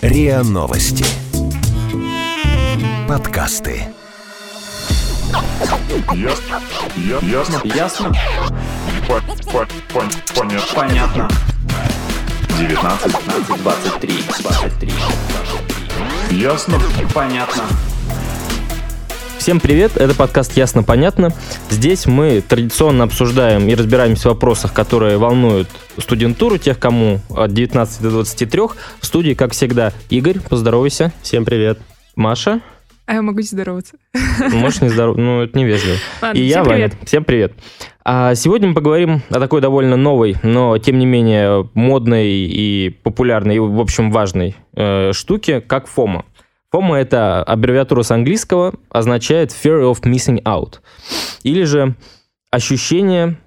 РИА Новости. Подкасты. Ясно. Ясно. Ясно? По- по- пон- Понятно. Понятно. 19. 15, 23, 23, 23. Ясно. Понятно. Всем привет, это подкаст «Ясно-понятно». Здесь мы традиционно обсуждаем и разбираемся в вопросах, которые волнуют студентуру, тех, кому от 19 до 23. В студии, как всегда, Игорь, поздоровайся. Всем привет. Маша, А я могу не здороваться. можешь не здоров... ну это невежливо. Ладно, И я, всем привет. Ваня. Всем привет. А сегодня мы поговорим о такой довольно новой, но тем не менее модной и популярной, и, в общем, важной э, штуке, как FOMO. FOMO — это аббревиатура с английского, означает Fear of Missing Out. Или же ощущение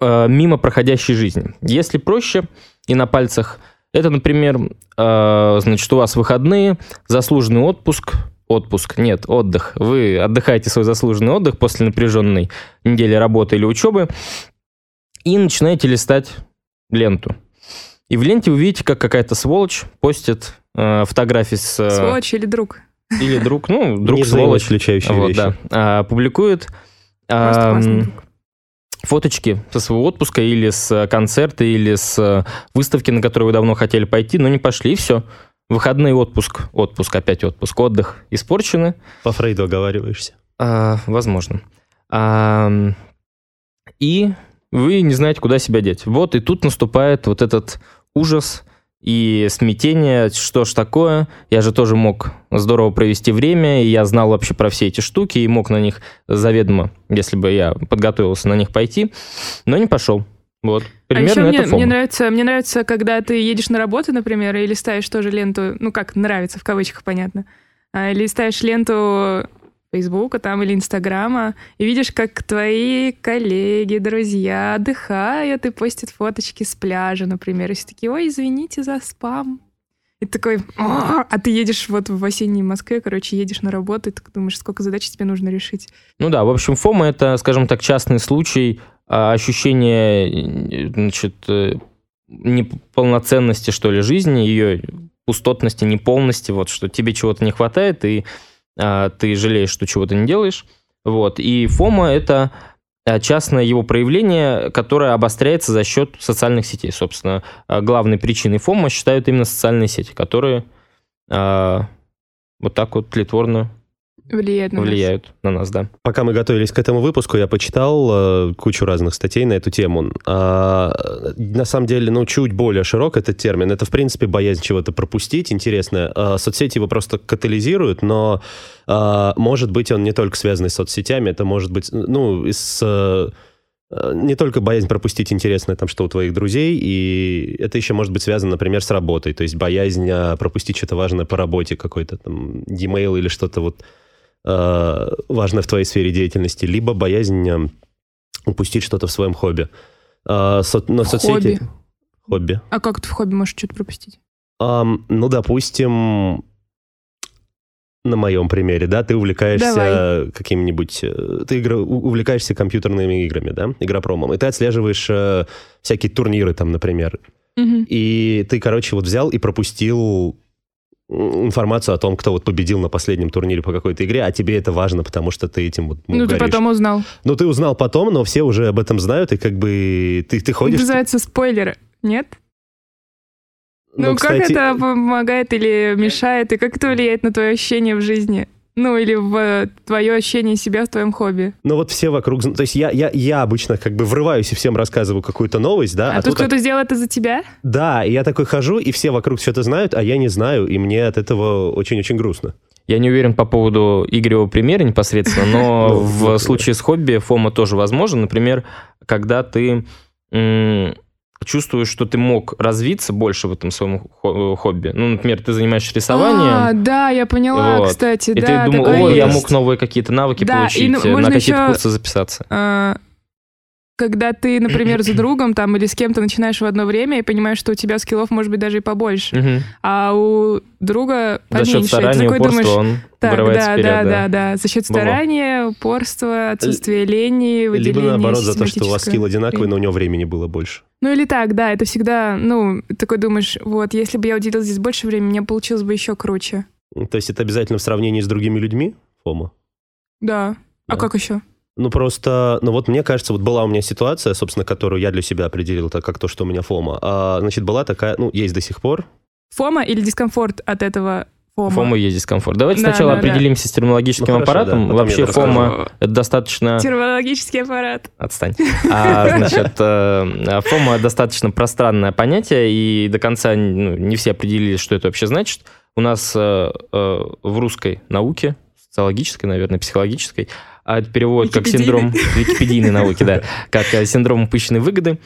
э, мимо проходящей жизни. Если проще и на пальцах, это, например, э, значит, у вас выходные, заслуженный отпуск, отпуск, нет, отдых. Вы отдыхаете свой заслуженный отдых после напряженной недели работы или учебы и начинаете листать ленту. И в ленте вы видите, как какая-то сволочь постит фотографии с... э, Сволочь или друг? Или друг, ну, друг Не сволочь. взаимоисключающие Вот, вещи. да. А, публикует друг. фоточки со своего отпуска или с э, концерта, или с э, выставки, на которую вы давно хотели пойти, но не пошли, и все. Выходный отпуск, отпуск, опять отпуск, отдых испорчены. По Фрейду оговариваешься. А, возможно. Ам, и вы не знаете, куда себя деть. Вот и тут наступает вот этот ужас и смятение, что ж такое, я же тоже мог здорово провести время, и я знал вообще про все эти штуки, и мог на них заведомо, если бы я подготовился на них пойти, но не пошел. Вот, А еще примерно мне, это мне фома. нравится, мне нравится, когда ты едешь на работу, например, и листаешь тоже ленту, ну как нравится, в кавычках, понятно, а, листаешь ленту Фейсбука там или Инстаграма, и видишь, как твои коллеги, друзья отдыхают и постят фоточки с пляжа, например, и все такие, ой, извините за спам. И такой, «А!» ты едешь вот в осенней Москве, короче, едешь на работу, и ты думаешь, сколько задач тебе нужно решить. Ну да, в общем, фома это, скажем так, частный случай а, ощущения, значит, э, неполноценности, что ли, жизни, ее пустотности, неполности, вот, что тебе чего-то не хватает, и ты жалеешь, что чего-то не делаешь. Вот. И фома это а, частное его проявление, которое обостряется за счет социальных сетей. Собственно, А, главной причиной фома считают именно социальные сети, которые а, вот так вот тлетворно Влияет на нас. влияют на нас, да. Пока мы готовились к этому выпуску, я почитал э, кучу разных статей на эту тему. А, на самом деле, ну, чуть более широк этот термин. Это, в принципе, боязнь чего-то пропустить. Интересно, а, соцсети его просто катализируют, но, а, может быть, он не только связанный с соцсетями, это может быть, ну, с... э, не только боязнь пропустить интересное там, что у твоих друзей, и это еще может быть связано, например, с работой, то есть боязнь а, пропустить что-то важное по работе, какой-то там e-mail или что-то вот э, важное в твоей сфере деятельности, либо боязнь э, упустить что-то в своем хобби. А, со- но В соцсети... хобби. Хобби. А как ты в хобби можешь что-то пропустить? Ам, ну, допустим, на моем примере, да, ты увлекаешься каким-нибудь... э, Ты у- увлекаешься компьютерными играми, да, игропромом, и ты отслеживаешь э, всякие турниры там, например, Мгм. и ты, короче, вот взял и пропустил информацию о том, кто вот победил на последнем турнире по какой-то игре, а тебе это важно, потому что ты этим вот ну, Ну, ты потом узнал. Ну, ты узнал потом, но все уже об этом знают, и как бы ты, ты ходишь... Это называется спойлеры, нет? Ну, Ну, как кстати, это помогает или мешает, и как это влияет на твое ощущение в жизни? Ну, или в э, твое ощущение себя в твоем хобби. Ну вот все вокруг... То есть я, я, я обычно как бы врываюсь и всем рассказываю какую-то новость, да? А, тут кто-то сделал это за тебя? Да, и я такой хожу, и все вокруг что-то знают, а я не знаю, и мне от этого очень-очень грустно. Я не уверен по поводу Игоревого примера непосредственно, но Ну, в вот, случае с хобби фома тоже возможен. Например, когда ты чувствуешь, что ты мог развиться больше в этом своем хо- хобби. Ну, например, ты занимаешься А, рисованием, да, я поняла, Вот. кстати, и да. ты думал, о, я есть. мог новые какие-то навыки Да, и получить, ну, э, на какие-то еще- курсы записаться. А, когда ты, например, за другом там или с кем-то начинаешь в одно время и понимаешь, что у тебя скиллов может быть даже и побольше, Мгм. а у друга За счет поменьше. И ты старания, такой упорства думаешь, он так, да, вперед. да, да. да, да, за счет старания, упорства, отсутствия лени, выделения Либо наоборот за то, что у вас скилл одинаковый, но у него времени было больше. Ну или так, да, это всегда, ну, такой думаешь, вот, если бы я уделил здесь больше времени, мне получилось бы еще круче. То есть это обязательно в сравнении с другими людьми, Фома? Да. А Да. как еще? Ну, просто, ну вот мне кажется, вот была у меня ситуация, собственно, которую я для себя определил, так как то, что у меня фома. А, значит, была такая, ну, есть до сих пор. Фома или дискомфорт от этого фома? Фома есть дискомфорт. Давайте Да, сначала да, да. определимся с терминологическим Ну, хорошо, аппаратом. да, Вообще фома это достаточно... Терминологический аппарат. Отстань. А, значит, э, фома достаточно пространное понятие, и до конца ну, не все определили, что это вообще значит. У нас э, э, в русской науке, социологической, наверное, психологической, а это перевод как синдром википедийной науки, да, как э, синдром упущенной выгоды.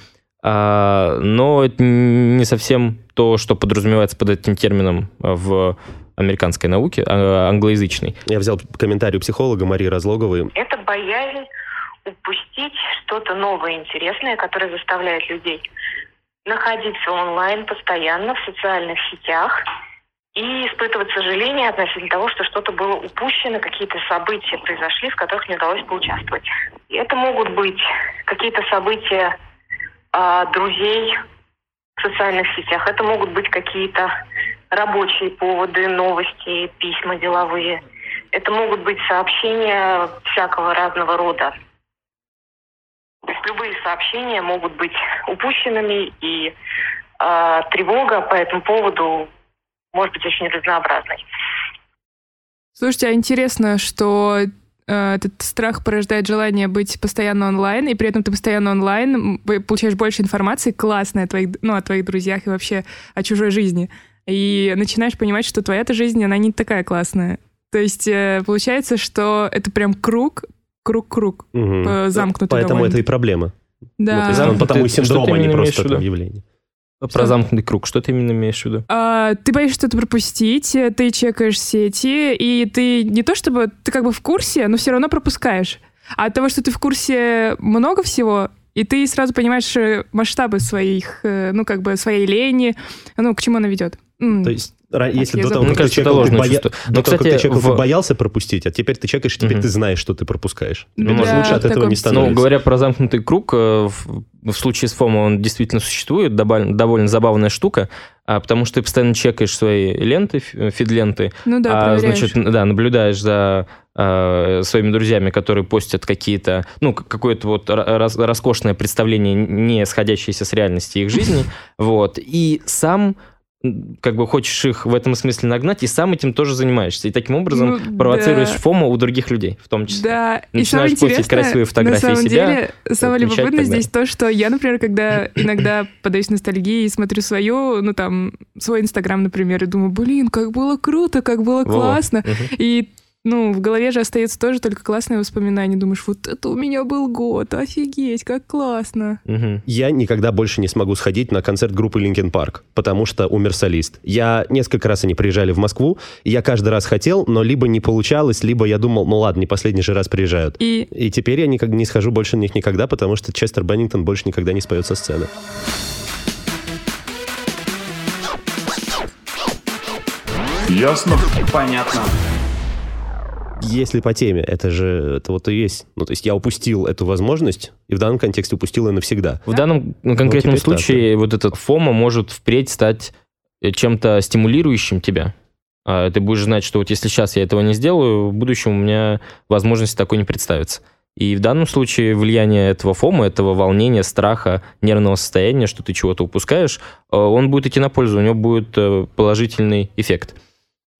А, но это не совсем то, что подразумевается под этим термином в американской науке, а, англоязычной. Я взял комментарий у психолога Марии Разлоговой. Это боязнь упустить что-то новое, интересное, которое заставляет людей находиться онлайн постоянно в социальных сетях и испытывать сожаление относительно того, что что-то было упущено, какие-то события произошли, в которых не удалось поучаствовать. И это могут быть какие-то события а, друзей в социальных сетях, это могут быть какие-то рабочие поводы, новости, письма деловые. Это могут быть сообщения всякого разного рода. То есть любые сообщения могут быть упущенными, и э, тревога по этому поводу может быть очень разнообразной. Слушайте, а интересно, что э, этот страх порождает желание быть постоянно онлайн, и при этом ты постоянно онлайн, получаешь больше информации классной о твоих, ну, о твоих друзьях и вообще о чужой жизни. И начинаешь понимать, что твоя-то жизнь, она не такая классная. То есть э, получается, что это прям круг, круг-круг, э, замкнутый Поэтому довольно. это и проблема. Да. Ну, то есть Замкнутый- потому синдром, а не просто там явление. Про замкнутый круг. Что ты именно имеешь в виду? А, ты боишься что-то пропустить, ты чекаешь сети, и ты не то чтобы ты как бы в курсе, но все равно пропускаешь. А от того, что ты в курсе много всего, и ты сразу понимаешь э, масштабы своих, э, ну, как бы своей лени, ну, к чему она ведет. То есть, если я до того, как ты кажется, это чекал, ты ложное боя- чувство. до Но, того, как кстати, ты чекал, ты в- боялся пропустить, а теперь ты чекаешь, и теперь ты знаешь, что ты пропускаешь. Тебе Да, может лучше от этого не стиле. становится. Ну, говоря про замкнутый круг, э, в, в случае с ФОМО он действительно существует, довольно забавная штука, а, потому что ты постоянно чекаешь свои ленты, ф- фид-ленты, Ну да, а, значит, да, наблюдаешь за а, своими друзьями, которые постят какие-то, ну, какое-то вот рас- роскошное представление, не сходящееся с реальности их жизни, вот, и сам как бы хочешь их в этом смысле нагнать, и сам этим тоже занимаешься. И таким образом Ну, провоцируешь да. фомо у других людей, в том числе. Да, и самое Начинаешь постить интересное, красивые фотографии на самом себя, деле, самое и любопытное здесь то, что я, например, когда иногда подаюсь ностальгии и смотрю свою, ну там, свой Инстаграм, например, и думаю, блин, как было круто, как было Во-во. классно. Мгм. И ну, в голове же остается тоже только классные воспоминания. Думаешь, вот это у меня был год, офигеть, как классно. Мгм. Я никогда больше не смогу сходить на концерт группы Linkin Park, потому что умер солист. Я несколько раз они приезжали в Москву, и я каждый раз хотел, но либо не получалось, либо я думал, ну ладно, не последний же раз приезжают. И И теперь я никак не схожу больше на них никогда, потому что Честер Беннингтон больше никогда не споет со сцены. Ясно? Понятно. Если по теме, это же, это вот и есть. Ну, то есть я упустил эту возможность, и в данном контексте упустил ее навсегда. В данном ну, конкретном теперь так, случае вот этот фома может впредь стать э, чем-то стимулирующим тебя. А Ты будешь знать, что вот если сейчас я этого не сделаю, в будущем у меня возможности такой не представится. И в данном случае влияние этого фома, этого волнения, страха, нервного состояния, что ты чего-то упускаешь, э, он будет идти на пользу, у него будет э, положительный эффект.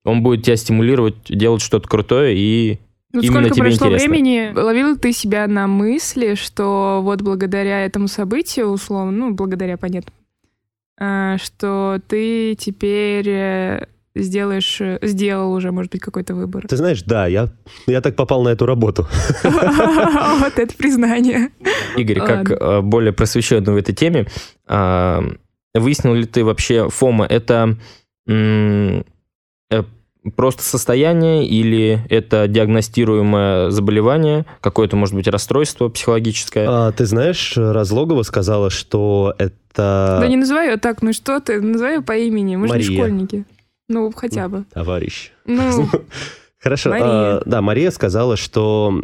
Он будет тебя стимулировать делать что-то крутое и ну, Именно сколько тебе прошло интересно. времени, ловил ты себя на мысли, что вот благодаря этому событию, условно, ну, благодаря, понятно, а, что ты теперь э, сделаешь, сделал уже, может быть, какой-то выбор. Ты знаешь, да, я, я так попал на эту работу. Вот это признание. Игорь, как э, более просвещенный в этой теме, а, выяснил ли ты вообще, Фома, это э, просто состояние или это диагностируемое заболевание, какое-то, может быть, расстройство психологическое? А, ты знаешь, Разлогова сказала, что это... Да не называй ее так, ну что ты, называй ее по имени, мы же не Мария. школьники. Ну, хотя бы. Товарищ. Ну, Хорошо. Мария. а, да, Мария сказала, что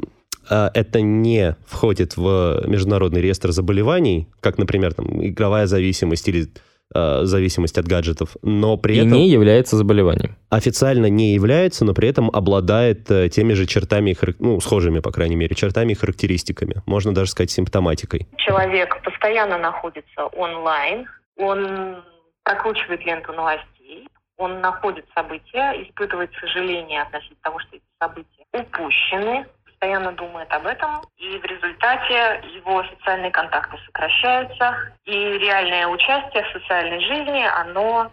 а, это не входит в международный реестр заболеваний, как, например, там, игровая зависимость или а, зависимость от гаджетов, но при И этом не является заболеванием. официально не является, но при этом обладает э, теми же чертами, ну, схожими, по крайней мере, чертами и характеристиками. Можно даже сказать симптоматикой. Человек постоянно находится онлайн, он прокручивает ленту новостей, он находит события, испытывает сожаление относительно того, что эти события упущены, постоянно думает об этом, и в результате его социальные контакты сокращаются, и реальное участие в социальной жизни, оно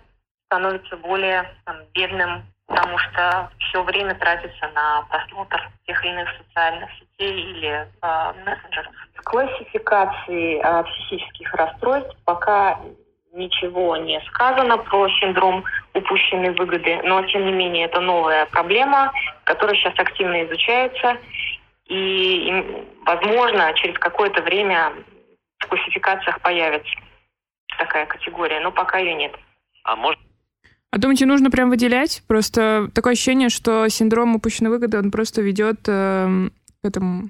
становится более там, бедным, потому что все время тратится на просмотр тех или иных социальных сетей или э, мессенджеров. В классификации э, психических расстройств пока ничего не сказано про синдром упущенной выгоды, но тем не менее это новая проблема, которая сейчас активно изучается, и, им, возможно, через какое-то время в классификациях появится такая категория, но пока ее нет. А может а думаете, нужно прям выделять? Просто такое ощущение, что синдром упущенной выгоды, он просто ведет эм, к этому...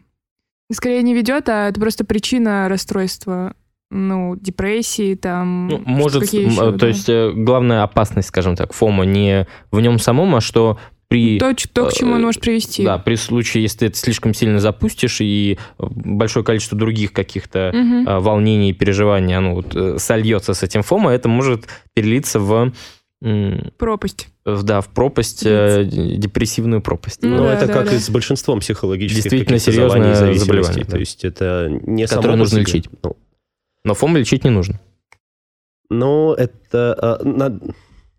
Скорее не ведет, а это просто причина расстройства. Ну, депрессии, там... Ну, может, еще, э, да. то есть э, главная опасность, скажем так, ФОМа не в нем самом, а что при... То, то, к чему он э, может привести. Да, при случае, если ты это слишком сильно запустишь и э, большое количество других каких-то э, волнений и переживаний, оно вот, э, сольется с этим ФОМа, это может перелиться в, Пропасть. да, в пропасть, э, депрессивную пропасть. Ну Но да, это да, как да. и с большинством психологических Действительно серьезное заболеваний, зависимостей. заболевание, да. То есть это не Которое нужно себе. лечить. Ну, Но ФОМ лечить не нужно. Ну, это... э, на-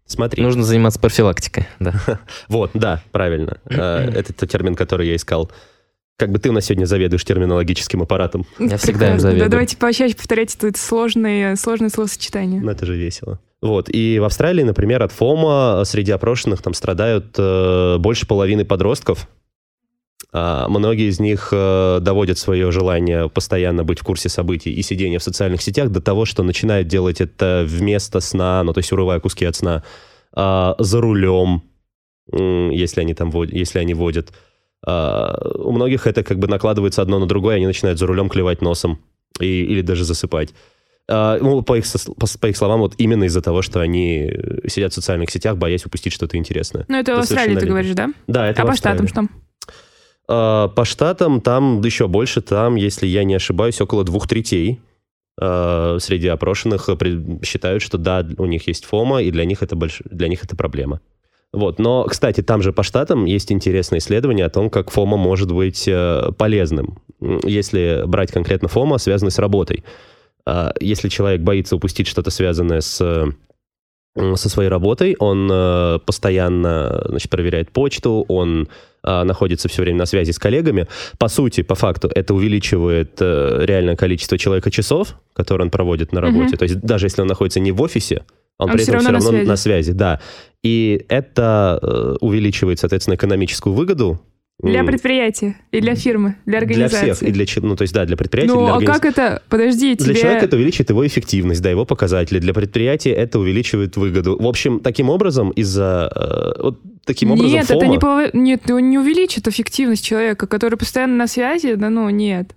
Смотри. Нужно заниматься профилактикой, да. Вот, да, правильно. Э, Это тот термин, который я искал. Как бы ты у нас сегодня заведуешь терминологическим аппаратом. Я всегда им завидую. Да, давайте почаще повторять это сложные, сложные словосочетания. Ну, это же весело. Вот, и в Австралии, например, от ФОМа среди опрошенных там страдают э, больше половины подростков. А многие из них э, доводят свое желание постоянно быть в курсе событий и сидения в социальных сетях до того, что начинают делать это вместо сна, ну, то есть урывая куски от сна, а, за рулем, если они там вод- если они водят. А, у многих это как бы накладывается одно на другое, они начинают за рулем клевать носом и, или даже засыпать. Ну, по их, по, по их словам, вот именно из-за того, что они э, сидят в социальных сетях, боясь упустить что-то интересное. Ну, это в Да, Австралии, ты говоришь, да? Да, это А в по штатам что? А, По штатам там еще больше, там, если я не ошибаюсь, около двух третей а, среди опрошенных э, считают, что да, у них есть фома, и для них это, больш... для них это проблема. Вот. Но, кстати, там же по штатам есть интересное исследование о том, как фома может быть э, полезным. Если брать конкретно фома, связанный с работой. А, Если человек боится упустить что-то связанное с со своей работой, он э, постоянно значит, проверяет почту, он э, находится все время на связи с коллегами. По сути, по факту, это увеличивает э, реальное количество человека часов, которые он проводит на работе. Мгм. То есть даже если он находится не в офисе, он, Он при всё этом равно все на равно связи. на связи, да. И это э, увеличивает, соответственно, экономическую выгоду. Для предприятия и для фирмы, для для организации. всех, и для, ну, то есть, да, для предприятий, Ну, для а организ- как это? Подожди, для тебе... человека это увеличивает его эффективность, да, его показатели. Для предприятия это увеличивает выгоду. В общем, таким образом, из-за... э, вот таким образом Нет, это фома- не, пов- нет, он не увеличит эффективность человека, который постоянно на связи, да ну, нет.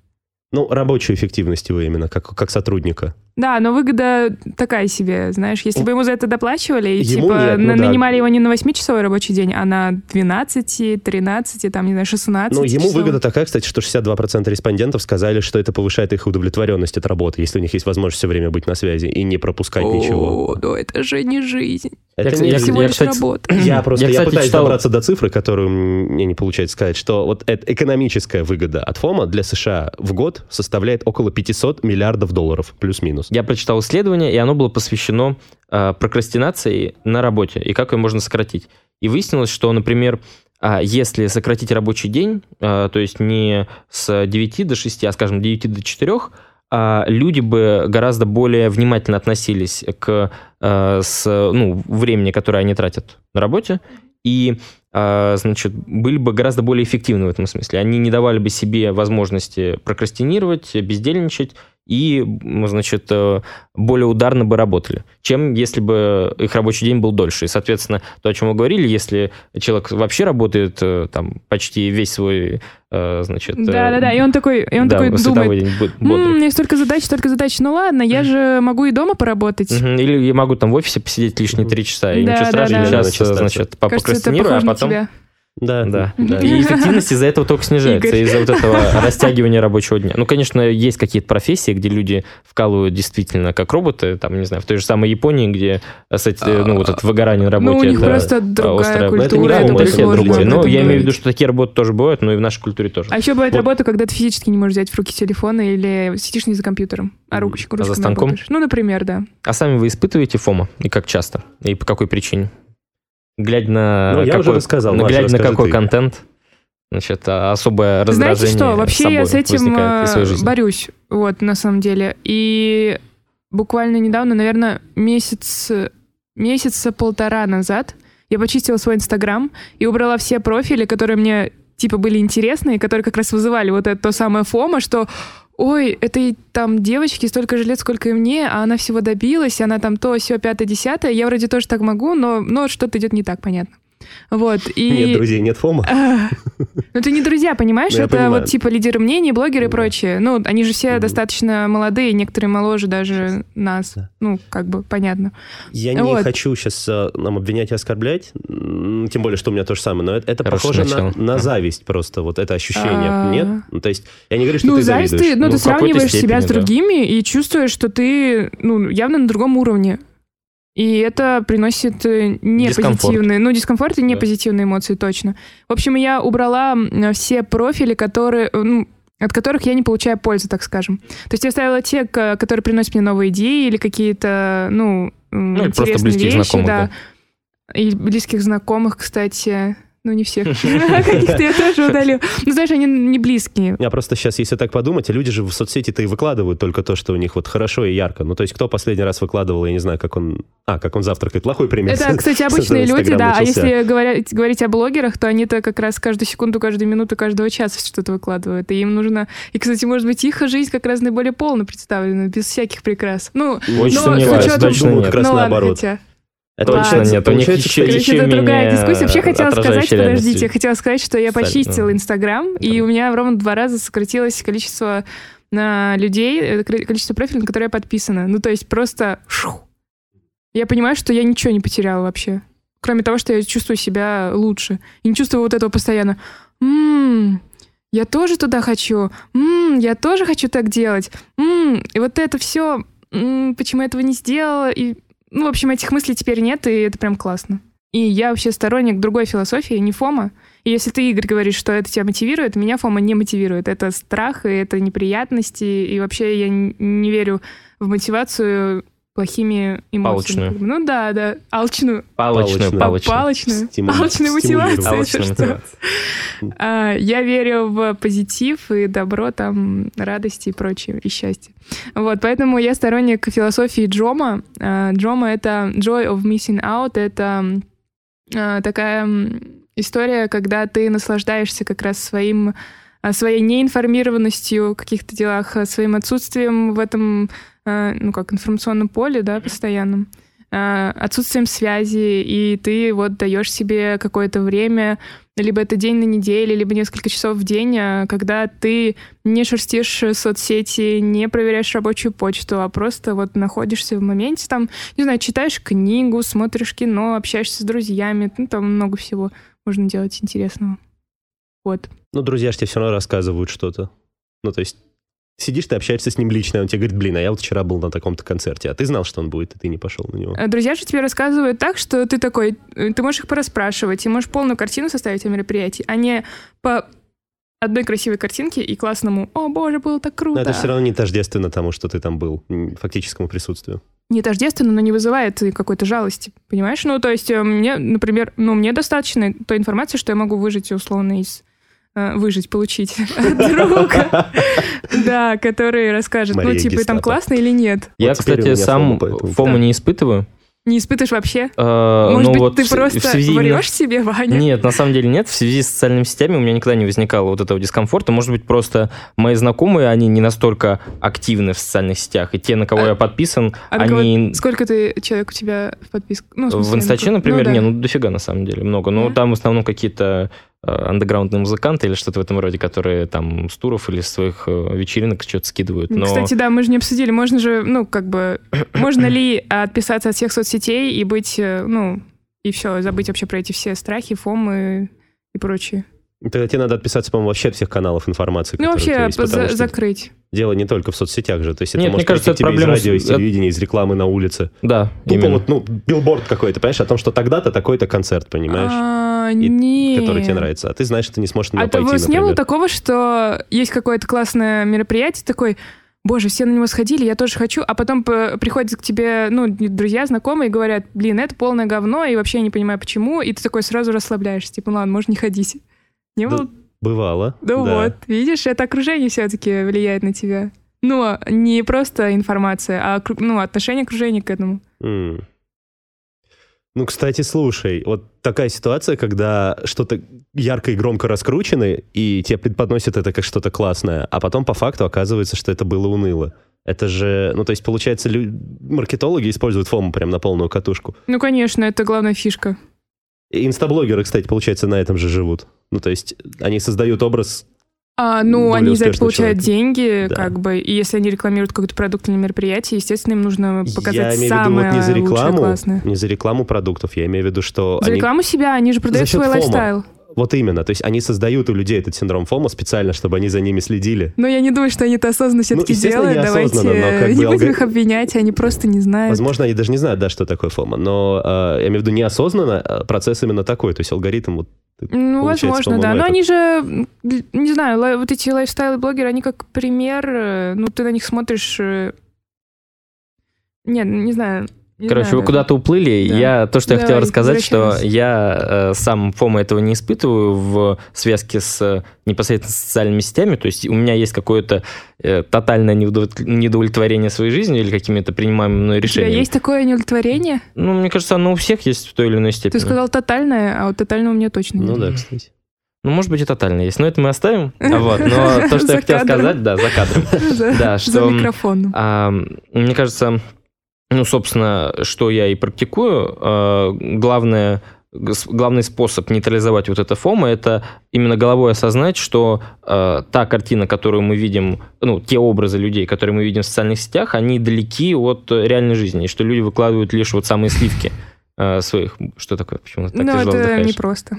Ну, рабочую эффективность его именно, как, как сотрудника. Да, но выгода такая себе, знаешь, если бы ему за это доплачивали, и Ему типа нет, ну на- да. нанимали его не на 8-часовой рабочий день, а на 12, 13, там, не знаю, 16 Ну, ему часов. выгода такая, кстати, что 62% респондентов сказали, что это повышает их удовлетворенность от работы, если у них есть возможность все время быть на связи и не пропускать ничего. О, да это же не жизнь. Это кстати, не- я- Всего я, лишь кстати, работа. Я просто Я, я, кстати, пытаюсь читал- добраться до цифры, которую мне не получается сказать, что вот эта экономическая выгода от ФОМа для США в год составляет около 500 миллиардов долларов, плюс-минус. Я прочитал исследование, и оно было посвящено э, прокрастинации на работе и как ее можно сократить. И выяснилось, что, например, а, если сократить рабочий день, э, то есть не с 9 до 6, а, скажем, 9 до 4, а, люди бы гораздо более внимательно относились к с, ну, времени, которое они тратят на работе, и а, значит, были бы гораздо более эффективны в этом смысле. Они не давали бы себе возможности прокрастинировать, бездельничать и, значит, э, более ударно бы работали, чем если бы их рабочий день был дольше. И, соответственно, то, о чем мы говорили, если человек вообще работает э, там почти весь свой, э, значит... Да-да-да, и он такой, и он да, такой думает, день «М, меня столько задач, столько задач, ну ладно, я же могу и дома поработать. Мгм. Или я могу там в офисе посидеть лишние три часа, и Да, ничего да, страшного, да. сейчас, Начистаться. значит, Кажется, а на потом... тебя. Да, Да, да. И эффективность из-за этого только снижается, из-за вот этого растягивания рабочего дня. Ну, конечно, есть какие-то профессии, где люди вкалывают действительно как роботы, там, не знаю, в той же самой Японии, где, кстати, ну, вот это выгорание на работе, Ну, у них это просто другая острое- культура, это не это, так это другое. Но я имею в виду, что такие работы тоже бывают, но и в нашей культуре тоже. А еще бывает Вот. работа, когда ты физически не можешь взять в руки телефон или сидишь не за компьютером, а Мгм. ручкой, А за ручками станком? работаешь. Ну, например, да. А сами вы испытываете ФОМа? И как часто? И по какой причине? Глядя на Ну, я какой, уже рассказал, Маша, глядя на какой ты. контент, значит, а, особое раздражение Знаете что, вообще я с этим э, борюсь, вот, на самом деле. И буквально недавно, наверное, месяц, месяца полтора назад я почистила свой Инстаграм и убрала все профили, которые мне, типа, были интересны, и которые как раз вызывали вот это то самое фома, что ой, этой там девочке столько же лет, сколько и мне, а она всего добилась, она там то, все пятое, десятое, я вроде тоже так могу, но, но что-то идет не так, понятно. Вот, и... Нет друзей, нет фома. Ну, это не друзья, понимаешь? Ну, это понимаю. вот типа лидеры мнений, блогеры и Да. прочее. Ну, они же все достаточно молодые, некоторые моложе даже нас. Да. Ну, как бы, понятно. Я не хочу сейчас нам обвинять и оскорблять, тем более, что у меня то же самое, но это, похоже на, начало. на Ага. зависть просто, вот это ощущение, А. нет? Ну, то есть, я не говорю, что ну, ты завидуешь. ты, ну, Ну, ты сравниваешь себя с да. другими и чувствуешь, что ты, ну, явно на другом уровне. И это приносит э, не Дискомфорт. позитивные, ну, дискомфорт и не Да. позитивные эмоции, точно. В общем, я убрала все профили, которые, э, ну, от которых я не получаю пользы, так скажем. То есть я ставила те, которые приносят мне новые идеи или какие-то, ну, Ну, или просто интересные близких вещи, знакомых, да. И близких знакомых, кстати. Ну, не всех. Каких-то я тоже удалю. Ну, знаешь, они не близкие. Я просто сейчас, если так подумать, люди же в соцсети-то и выкладывают только то, что у них вот хорошо и ярко. Ну, то есть, кто последний раз выкладывал, я не знаю, как он... А, как он завтракает. Плохой пример. Это, кстати, обычные люди, да. А если говорить, говорить о блогерах, то они-то как раз каждую секунду, каждую минуту, каждого часа что-то выкладывают. И им нужно... И, кстати, может быть, их жизнь как раз наиболее полно представлена, без всяких прикрас. Ну, Очень но сомневаюсь, с учетом- точно Думаю, нет. как раз ну наоборот. Это. Точно нет, у них еще, еще это другая дискуссия. Вообще хотела сказать, подождите, я хотела сказать, что я почистила Инстаграм, и у меня ровно два раза сократилось количество на людей, э, количество профилей, на которые я подписана. Ну, то есть просто... шух. Я понимаю, что я ничего не потеряла вообще. Кроме того, что я чувствую себя лучше. И не чувствую вот этого постоянно. «М, я тоже туда хочу. М, я тоже хочу так делать. М, и вот это все, почему я этого не сделала. И, ну, в общем, этих мыслей теперь нет, и это прям классно. И я вообще сторонник другой философии, не фома. И если ты, Игорь, говоришь, что это тебя мотивирует, меня фома не мотивирует. Это страх, и это неприятности, и вообще я не верю в мотивацию плохими эмоциями. Палочную. Ну да, да, алчную. Палочную, Палочную. палочную. Стимули- Палочную мотивацию. что. А, Я верю в позитив и добро, там, радости и прочее, и счастье. Вот, поэтому я сторонник философии Джома. А, Джома — это joy of missing out, это а, такая история, когда ты наслаждаешься как раз своим а, своей неинформированностью в каких-то делах, своим отсутствием в этом, ну как, информационном поле, да, постоянном, а, отсутствием связи, и ты вот даешь себе какое-то время, либо это день на неделе, либо несколько часов в день, а, когда ты не шерстишь соцсети, не проверяешь рабочую почту, а просто вот находишься в моменте, там, не знаю, читаешь книгу, смотришь кино, общаешься с друзьями, ну, там много всего можно делать интересного. Вот. Ну, друзья же тебе все равно рассказывают что-то. Ну, то есть, сидишь, ты общаешься с ним лично, он тебе говорит, блин, а я вот вчера был на таком-то концерте, а ты знал, что он будет, и ты не пошел на него. А Друзья же тебе рассказывают так, что ты такой, э, ты можешь их пораспрашивать, и можешь полную картину составить о мероприятии, а не по одной красивой картинке и классному «О, боже, было так круто!» Но это все равно не тождественно тому, что ты там был, фактическому присутствию. Не тождественно, но не вызывает какой-то жалости, понимаешь? Ну, то есть э, мне, например, ну, мне достаточно той информации, что я могу выжить условно из э, выжить, получить друга, да, который расскажет, ну, типа, там классно или нет. Я, кстати, сам фому не испытываю. Не испытываешь вообще? Э, Может ну быть, вот ты в- в просто связи именно- врешь себе, Ваня? Нет, на самом деле нет. В связи с социальными сетями у меня никогда не возникало вот этого дискомфорта. Может быть, просто мои знакомые, они не настолько активны в социальных сетях. И те, на кого А- я подписан, А кого- они... Сколько ты человек у тебя в подписке? Ну, смысле, В инстаче, на- например, ну, да. не, ну дофига на самом деле, много. Но там в основном какие-то э, андеграундные музыканты или что-то в этом роде, которые там с туров или с своих э, вечеринок что-то скидывают. Ну, Но Кстати, да, мы же не обсудили, можно же, ну, как бы, можно ли отписаться от всех соцсетей и быть, э, ну, и все, забыть вообще про эти все страхи, фомы и прочее. Тогда тебе надо отписаться, по-моему, вообще от всех каналов информации, Ну, вообще, есть, за- что закрыть. Дело не только в соцсетях же. То есть это Нет, может мне кажется, прийти это тебе из проблема с- радио, из телевидения, из рекламы на улице. да, Тупо именно. вот, ну, билборд какой-то, понимаешь, о том, что тогда-то такой-то концерт, понимаешь, А, И- не. который тебе нравится. А ты знаешь, что ты не сможешь на А него то у пойти, вас не было такого, что есть какое-то классное мероприятие, такой, боже, все на него сходили, я тоже хочу, а потом приходят к тебе, ну, друзья, знакомые и говорят, блин, это полное говно, и вообще я не понимаю, почему, и ты такой сразу расслабляешься, типа, ну ладно, может, не ходите. Не было? Бывало. Ну да. вот, видишь, это окружение все-таки влияет на тебя. Ну, не просто информация, а ну, отношение окружения к этому. М. Ну, кстати, слушай, вот такая ситуация, когда что-то ярко и громко раскручено, и тебе преподносят это как что-то классное, а потом по факту оказывается, что это было уныло. Это же, ну, то есть, получается, лю- маркетологи используют фому прям на полную катушку. Ну, конечно, это главная фишка. И инстаблогеры, кстати, получается, на этом же живут. Ну, то есть, они создают образ... А, ну, Более они за это получают человека. деньги, Да. как бы, и если они рекламируют какой-то продукт или мероприятие, естественно, им нужно показать я имею в виду самое вот не за лучшее, рекламу, классное. не за рекламу продуктов, я имею в виду, что За они... рекламу себя, они же продают свой фома. лайфстайл. Вот именно, то есть они создают у людей этот синдром ФОМа специально, чтобы они за ними следили. Но я не думаю, что они это осознанно все-таки естественно, делают. Давайте но как не бы будем алгори- их обвинять, они просто не знают. Возможно, они даже не знают, да, что такое фома, но э, я имею в виду неосознанно э, процесс именно такой, то есть алгоритм вот... Ну, возможно, да. Но этот. они же, не знаю, вот эти лайфстайл-блогеры, они как пример, э, ну, ты на них смотришь... э, Нет, не знаю. Не Короче, знаю. вы куда-то уплыли. Да. Я то, что я хотел Давай, рассказать, что я э, сам фома этого не испытываю в связке с э, непосредственно с социальными сетями. То есть у меня есть какое-то э, тотальное неудов- недовлетворение своей жизнью или какими-то принимаемыми мной У тебя решениями. есть такое неудовлетворение? Ну, мне кажется, оно у всех есть в той или иной степени. Ты сказал тотальное, а вот тотального у меня точно нет. Ну да, кстати. Ну, может быть, и тотально есть. Но это мы оставим. Вот. Но то, что я хотел сказать, да, за кадром. За- Да, За микрофоном. Мне кажется, ну, собственно, что я и практикую, а, главное, главный способ нейтрализовать вот это фома, это именно головой осознать, что а, та картина, которую мы видим, ну, те образы людей, которые мы видим в социальных сетях, они далеки от э, реальной жизни, и что люди выкладывают лишь вот самые сливки а, своих... Что такое? Почему так Ну, это вздыхаешь? непросто.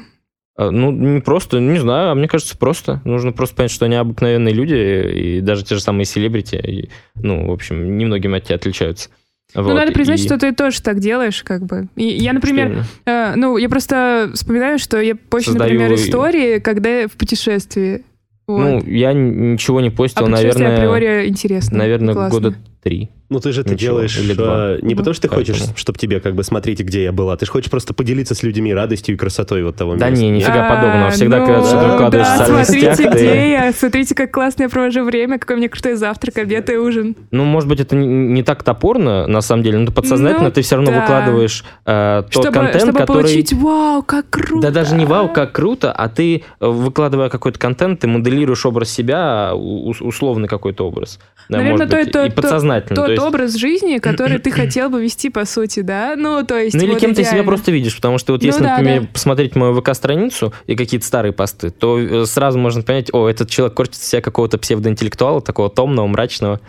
А, Ну, не просто, не знаю, а мне кажется, просто. Нужно просто понять, что они обыкновенные люди, и даже те же самые селебрити, и, ну, в общем, немногим от тебя отличаются. Ну, Вот, надо признать, и- что ты тоже так делаешь, как бы. И я, например, э, ну, я просто вспоминаю, что я пощу, Создаю например, истории, когда я в путешествии. Вот. Ну, я ничего не а постил, путешествие наверное, априори интересно. наверное, классно. года три. Ну ты же это Ничего, делаешь или два. э, не Да. потому, что ты хочешь, Поэтому. чтобы тебе как бы смотрите, где я была. Ты же хочешь просто поделиться с людьми радостью и красотой вот того Да места. не, нифига А, подобного. Всегда, ну, когда ты что-то выкладываешь в да, социальных смотрите, сетях, ты- где я, смотрите, как классно я провожу время, какой у меня крутой завтрак, обед и ужин. Ну, может быть, это не, не так топорно, на самом деле, но подсознательно Ну, ты все равно да. выкладываешь э, тот чтобы контент, чтобы который... получить вау, как круто. Да даже не вау, как круто, а ты, э, выкладывая какой-то контент, ты моделируешь образ себя, условный какой-то образ. Да, Наверное, может то быть, это и то- подсознательно. Тот то есть- образ жизни, который ты хотел бы вести, по сути, да? Ну, то есть Ну или вот кем ты себя идеально. просто видишь, потому что вот Ну если, да, например, да. посмотреть мою ВК-страницу и какие-то старые посты, то э, сразу можно понять, о, этот человек корчит себя какого-то псевдоинтеллектуала, такого томного, мрачного.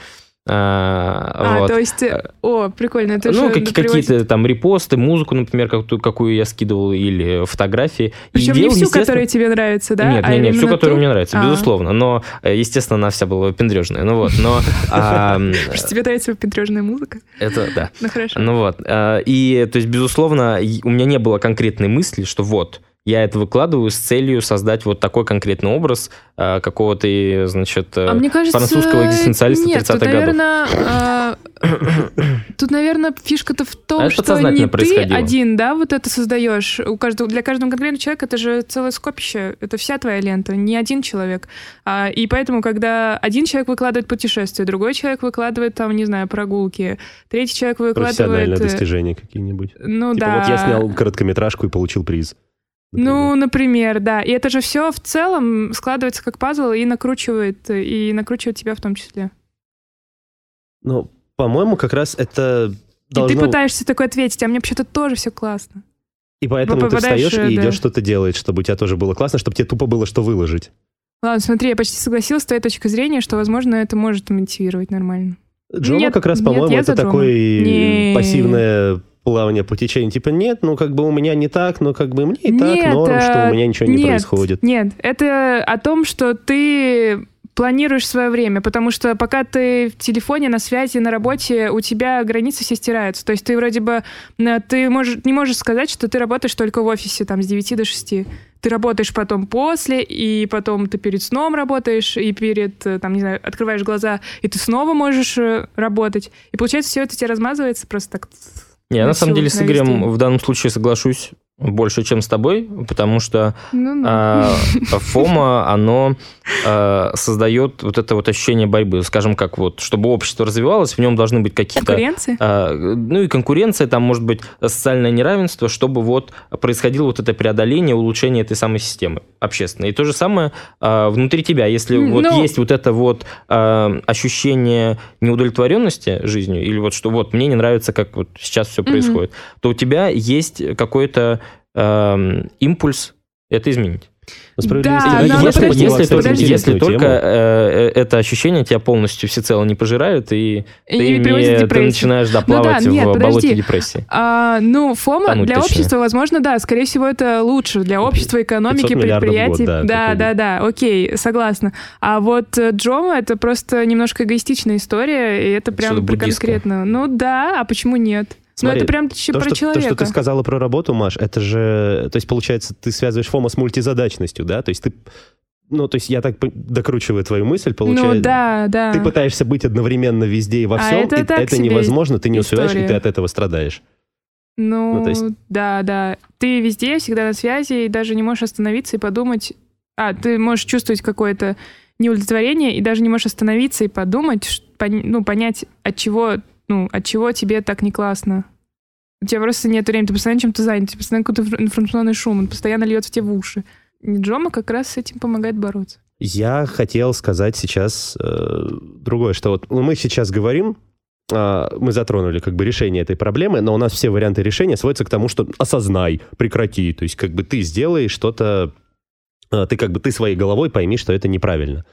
А, А, вот. то есть, э, о, прикольно, это ну, приводит- какие-то там репосты, музыку, например, какую, какую я скидывал, или фотографии. И Причем не делал, всю, естественно- которая тебе нравится, да? Нет, а нет, нет, всю, именно которая ту? мне нравится, А. безусловно. Но, э, естественно, она вся была выпендрежная. Ну вот, но... Что тебе нравится выпендрежная музыка? Это, да. Ну, хорошо. Ну вот. э, И, то есть, безусловно, и у меня не было конкретной мысли, что вот, я это выкладываю с целью создать вот такой конкретный образ э, какого-то, значит, э, А мне кажется, французского экзистенциалиста нет, 30-х тут, годов. наверное, а, тут, наверное, фишка-то в том, А это что не ты один, да, вот это создаешь. У каждого, для каждого конкретного человека это же целое скопище, это вся твоя лента, не один человек. А, и поэтому, когда один человек выкладывает путешествие, другой человек выкладывает там, не знаю, прогулки, третий человек Профессиональные выкладывает... э, достижения какие-нибудь. Ну Типа да. вот я снял короткометражку и получил приз. Ну, например, да. И это же все в целом складывается как пазл и накручивает, и накручивает тебя в том числе. Ну, по-моему, как раз это И должно... ты пытаешься такой ответить, а мне вообще-то тоже все классно. И поэтому ты встаешь и да. идешь что-то делать, чтобы у тебя тоже было классно, чтобы тебе тупо было что выложить. Ладно, смотри, я почти согласилась с твоей точкой зрения, что, возможно, это может мотивировать нормально. Джома Нет, как раз, по-моему, это такое пассивное плавание по течению. Типа, нет, ну как бы у меня не так, но как бы мне и так Нет, норм, э, что у меня ничего не нет, происходит. Нет, это о том, что ты планируешь свое время, потому что пока ты в телефоне, на связи, на работе, у тебя границы все стираются. То есть ты вроде бы, э, ты можешь, не можешь сказать, что ты работаешь только в офисе там с 9 до 6. Ты работаешь потом после, и потом ты перед сном работаешь, и перед, э, там, не знаю, открываешь глаза, и ты снова можешь э, работать. И получается, все это тебе размазывается просто так. Не, на самом деле с Игорем в данном случае соглашусь больше, чем с тобой, потому что Ну, ну. а, ФОМа, оно а, создает вот это вот ощущение борьбы. Скажем, как вот, чтобы общество развивалось, в нем должны быть какие-то... Конкуренция? а, ну и конкуренция, там может быть социальное неравенство, чтобы вот происходило вот это преодоление, улучшение этой самой системы общественной. И то же самое а, внутри тебя. Если М, вот ну- есть вот это вот а, ощущение неудовлетворенности жизнью, или вот что вот мне не нравится, как вот сейчас все Мгм. происходит, то у тебя есть какой-то ам, импульс это изменить. Да, но если, если кстати, только, если только э, э, это ощущение тебя полностью всецело не пожирают, и, И ты, не- ты начинаешь да, Ну да, плавать нет, в подожди. болоте депрессии. А, ну, ФОМа Тонуть, для точнее. общества, возможно, да, скорее всего, это лучше для общества, экономики, 500 миллиардов в год, предприятий. да, да, какой-нибудь. да, да, окей, согласна. А вот э, Джома это просто немножко эгоистичная история, и это прям конкретно. Ну да, а почему нет? Смотри, ну это прям То про что, то, человека. что ты сказала про работу, Маш, это же, то есть, получается, ты связываешь ФОМа с мультизадачностью, да? То есть ты, ну, то есть я так докручиваю твою мысль, получается, ну да, да. ты пытаешься быть одновременно везде и во А всем, это и это невозможно, ты не успеваешь, и история. ты от этого страдаешь. Ну, Ну, то есть- да, да. Ты везде, всегда на связи, и даже не можешь остановиться и подумать. А, ты можешь чувствовать какое-то неудовлетворение, и даже не можешь остановиться и подумать, ну, понять, от чего, ну, от чего тебе так не классно. У тебя просто нет времени, ты постоянно чем-то занят, тебя постоянно какой-то инф- информационный шум, он постоянно льется тебе в уши. И Джома как раз с этим помогает бороться. Я хотел сказать сейчас э, другое, что вот ну, мы сейчас говорим, а, мы затронули как бы решение этой проблемы, но у нас все варианты решения сводятся к тому, что осознай, прекрати, то есть как бы ты сделай что-то, а, ты как бы ты своей головой пойми, что это неправильно.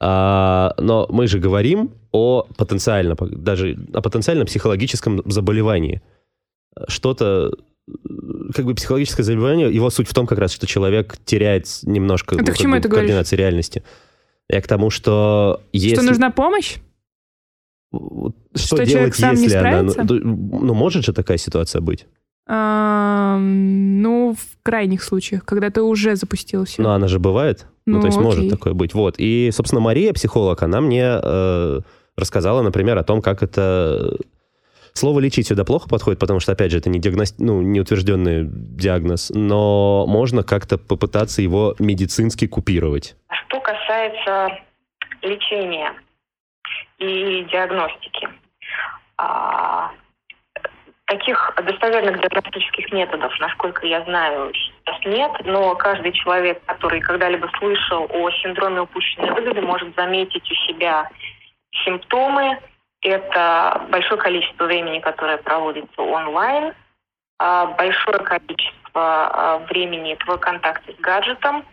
А, но мы же говорим о потенциально, даже о потенциальном психологическом заболевании. Что-то как бы психологическое заболевание, его суть в том как раз, что человек теряет немножко А ну, как бы это говоришь? координации реальности. Я к тому, что если... Что нужна помощь? Что Что, делать, сам не если она... Ну, справится? ду- ну, может же такая ситуация быть? Ну, в крайних случаях, когда ты уже запустил все. Но она же бывает. Ну, Ну, то есть может окей. такое быть. Вот. И, собственно, Мария, психолог, она мне э, рассказала, например, о том, как это... Слово «лечить» сюда плохо подходит, потому что, опять же, это не, диагноз... ну, не утвержденный диагноз, но можно как-то попытаться его медицински купировать. Что касается лечения и диагностики, а, таких достоверных диагностических методов, насколько я знаю, сейчас нет, но каждый человек, который когда-либо слышал о синдроме упущенной выгоды, может заметить у себя симптомы. Это большое количество времени, которое проводится онлайн, а, большое количество а, времени в контакте с гаджетом,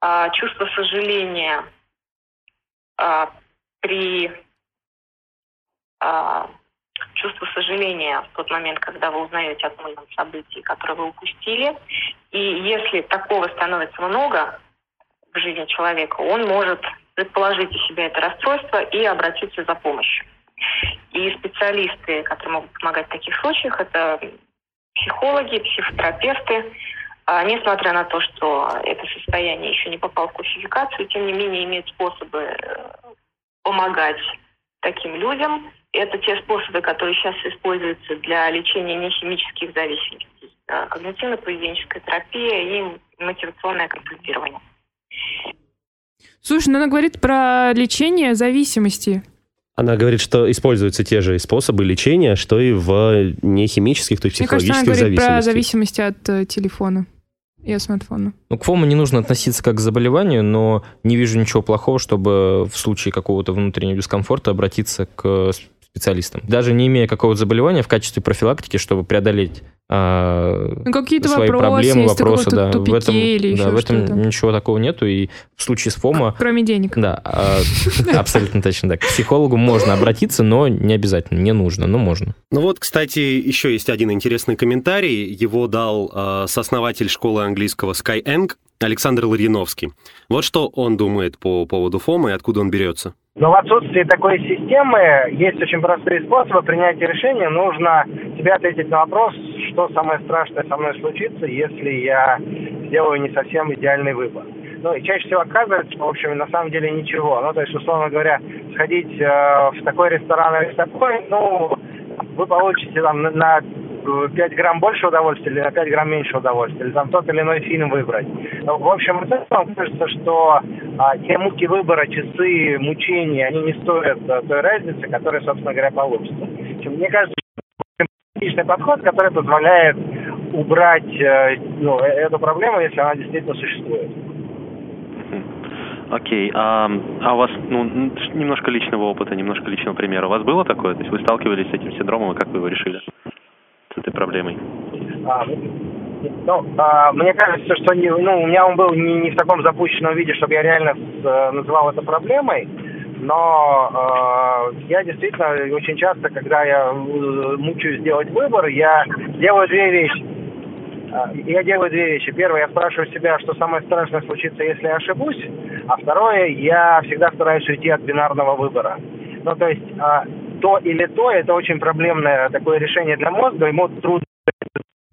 а, чувство сожаления при чувство сожаления в тот момент, когда вы узнаете о том событии, которое вы упустили. И если такого становится много в жизни человека, он может предположить у себя это расстройство и обратиться за помощью. И специалисты, которые могут помогать в таких случаях, это психологи, психотерапевты, А, несмотря на то, что это состояние еще не попало в классификацию, тем не менее имеет способы э, помогать таким людям. Это те способы, которые сейчас используются для лечения нехимических зависимостей. Э, Когнитивно-поведенческая терапия и мотивационное консультирование. Слушай, ну она говорит про лечение зависимости. Она говорит, что используются те же способы лечения, что и в нехимических, то есть Мне кажется, она психологических говорит про зависимостях. зависимости от э, телефона и от смартфона. Ну, к ФОМу не нужно относиться как к заболеванию, но не вижу ничего плохого, чтобы в случае какого-то внутреннего дискомфорта обратиться к специалистам. Даже не имея какого-то заболевания в качестве профилактики, чтобы преодолеть а, Ну, какие-то свои вопросы, проблемы, вопросы, да. в этом, или да, в этом ничего такого нету. И в случае с ФОМа, Кроме денег. да, а, абсолютно точно так. К психологу можно обратиться, но не обязательно, не нужно, но можно. Ну вот, кстати, еще есть один интересный комментарий. Его дал э, сооснователь школы английского Skyeng Александр Ларьяновский. Вот что он думает по поводу ФОМа и откуда он берется. Но в отсутствии такой системы есть очень простые способы принятия решения. Нужно себе ответить на вопрос, что самое страшное со мной случится, если я сделаю не совсем идеальный выбор. Ну и чаще всего оказывается, что, в общем, на самом деле ничего. Ну, то есть, условно говоря, сходить э, в такой ресторан или в такой, ну, вы получите там на- на 5 грамм больше удовольствия или на 5 грамм меньше удовольствия, или там тот или иной фильм выбрать. Ну, в общем, в целом кажется, что а, те муки выбора, часы, мучения, они не стоят а, той разницы, которая, собственно говоря, получится. Мне кажется, практичный подход, который позволяет убрать э, ну, э- эту проблему, если она действительно существует. Окей, а, а у вас ну, немножко личного опыта, немножко личного примера. У вас было такое? То есть вы сталкивались с этим синдромом, и как вы его решили? С этой проблемой? А, ну, а, мне кажется, что не, ну, у меня он был не, не в таком запущенном виде, чтобы я реально с- э, называл это проблемой. Но э, я действительно очень часто, когда я э, мучаюсь сделать выбор, я делаю две вещи. А, Я делаю две вещи. Первое, я спрашиваю себя, что самое страшное случится, если я ошибусь. А второе, я всегда стараюсь уйти от бинарного выбора. Ну, то есть а, то или то, это очень проблемное такое решение для мозга. Ему трудно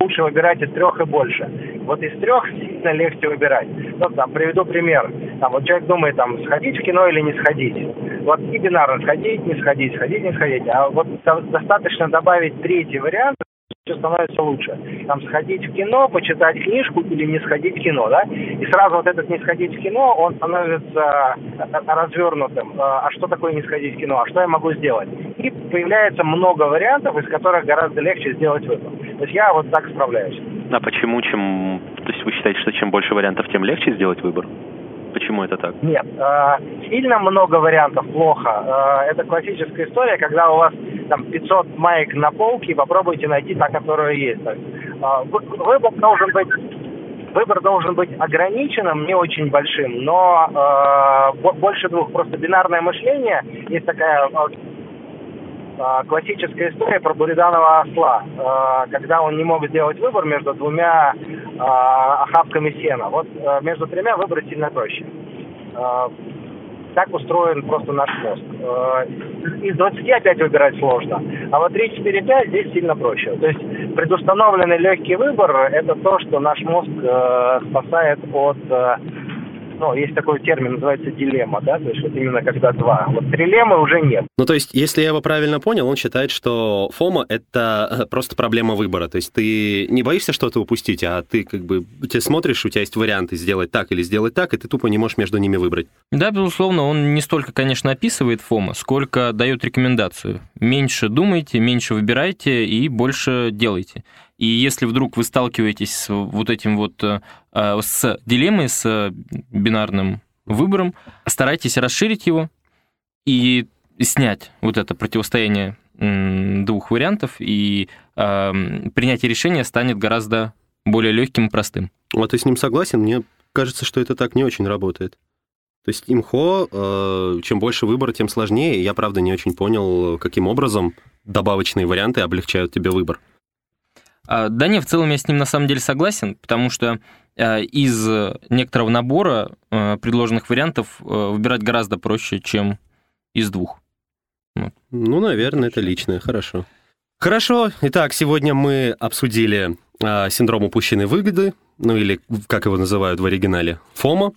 лучше выбирать из трех и больше. Вот из трех сильно легче выбирать. Ну, там, приведу пример. Там, вот человек думает, там, сходить в кино или не сходить. Вот и бинарно сходить, не сходить, сходить, не сходить. А вот до- достаточно добавить третий вариант, все становится лучше. Там сходить в кино, почитать книжку или не сходить в кино, да? И сразу вот этот не сходить в кино, он становится э, развернутым. Э, А что такое не сходить в кино? А что я могу сделать? И появляется много вариантов, из которых гораздо легче сделать выбор. То есть я вот так справляюсь. А почему, чем... То есть вы считаете, что чем больше вариантов, тем легче сделать выбор? Почему это так? Нет, э, сильно много вариантов плохо. Э, это классическая история, когда у вас там 500 маек на полке, попробуйте найти та, которая есть. Э, вы- выбор должен быть Выбор должен быть ограниченным, не очень большим, но э, бо- больше двух. Просто бинарное мышление есть такая классическая история про буриданова осла, э, когда он не мог сделать выбор между двумя э, охапками сена. Вот между тремя выбрать сильно проще. Так устроен просто наш мозг. Из 20 опять выбирать сложно, а вот 3, 4, 5 здесь сильно проще. То есть предустановленный легкий выбор – это то, что наш мозг спасает от ну, есть такой термин, называется дилемма, да, то есть вот именно когда два. Вот трилеммы уже нет. Ну, то есть, если я его правильно понял, он считает, что ФОМа — это э, просто проблема выбора. То есть ты не боишься что-то упустить, а ты как бы... Ты смотришь, у тебя есть варианты сделать так или сделать так, и ты тупо не можешь между ними выбрать. Да, безусловно, он не столько, конечно, описывает ФОМа, сколько дает рекомендацию. Меньше думайте, меньше выбирайте и больше делайте. И если вдруг вы сталкиваетесь с вот этим вот, э, э, с дилеммой, с бинарным выбором, старайтесь расширить его и снять вот это противостояние двух вариантов, и э, принятие решения станет гораздо более легким и простым. Вот ты с ним согласен? Мне кажется, что это так не очень работает. То есть имхо, э, чем больше выбора, тем сложнее. Я, правда, не очень понял, каким образом добавочные варианты облегчают тебе выбор. А, Да не, в целом я с ним на самом деле согласен, потому что э, из некоторого набора э, предложенных вариантов выбирать гораздо проще, чем из двух. Ну, наверное, это личное, хорошо. Хорошо. Итак, сегодня мы обсудили синдром упущенной выгоды, ну или как его называют в оригинале, ФОМа.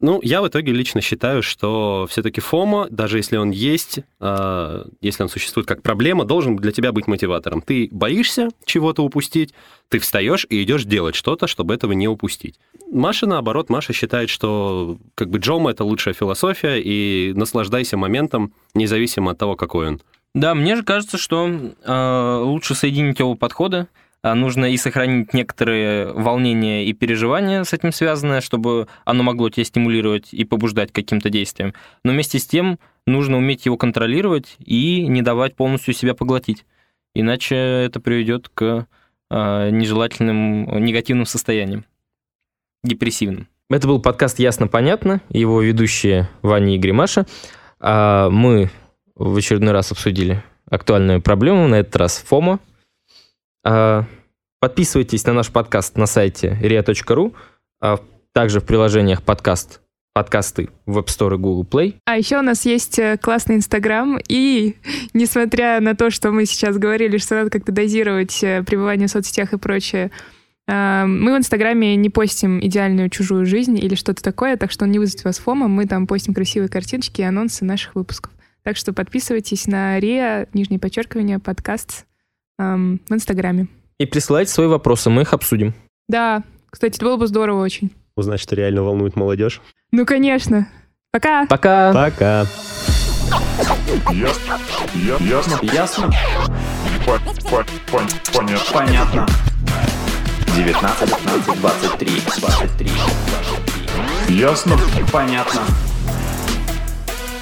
Ну, я в итоге лично считаю, что все-таки ФОМа, даже если он есть, э, если он существует как проблема, должен для тебя быть мотиватором. Ты боишься чего-то упустить, ты встаешь и идешь делать что-то, чтобы этого не упустить. Маша, наоборот, Маша считает, что как бы Джома — это лучшая философия, и наслаждайся моментом, независимо от того, какой он. Да, мне же кажется, что э, лучше соединить оба подхода. А нужно и сохранить некоторые волнения и переживания с этим связанные, чтобы оно могло тебя стимулировать и побуждать каким-то действиям. Но вместе с тем нужно уметь его контролировать и не давать полностью себя поглотить. Иначе это приведет к э, нежелательным, негативным состояниям, депрессивным. Это был подкаст «Ясно-понятно», его ведущие Ваня и Гримаша. А мы в очередной раз обсудили актуальную проблему, на этот раз ФОМО – а, подписывайтесь на наш подкаст на сайте ria.ru, а также в приложениях подкаст подкасты в App Store и Google Play. А еще у нас есть э, классный Инстаграм, и несмотря на то, что мы сейчас говорили, что надо как-то дозировать э, пребывание в соцсетях и прочее, э, мы в Инстаграме не постим идеальную чужую жизнь или что-то такое, так что он не вызовет вас фома, мы там постим красивые картиночки и анонсы наших выпусков. Так что подписывайтесь на РИА, нижнее подчеркивание, подкаст эм, в Инстаграме. И присылайте свои вопросы, мы их обсудим. Да, кстати, это было бы здорово очень. Узнать, что реально волнует молодежь. Ну, конечно. Пока. Пока. Пока. Ясно. Ясно. Ясно? По, по, пон- понятно. Понятно. 19, 19, 23, 23, 23. Ясно. Понятно.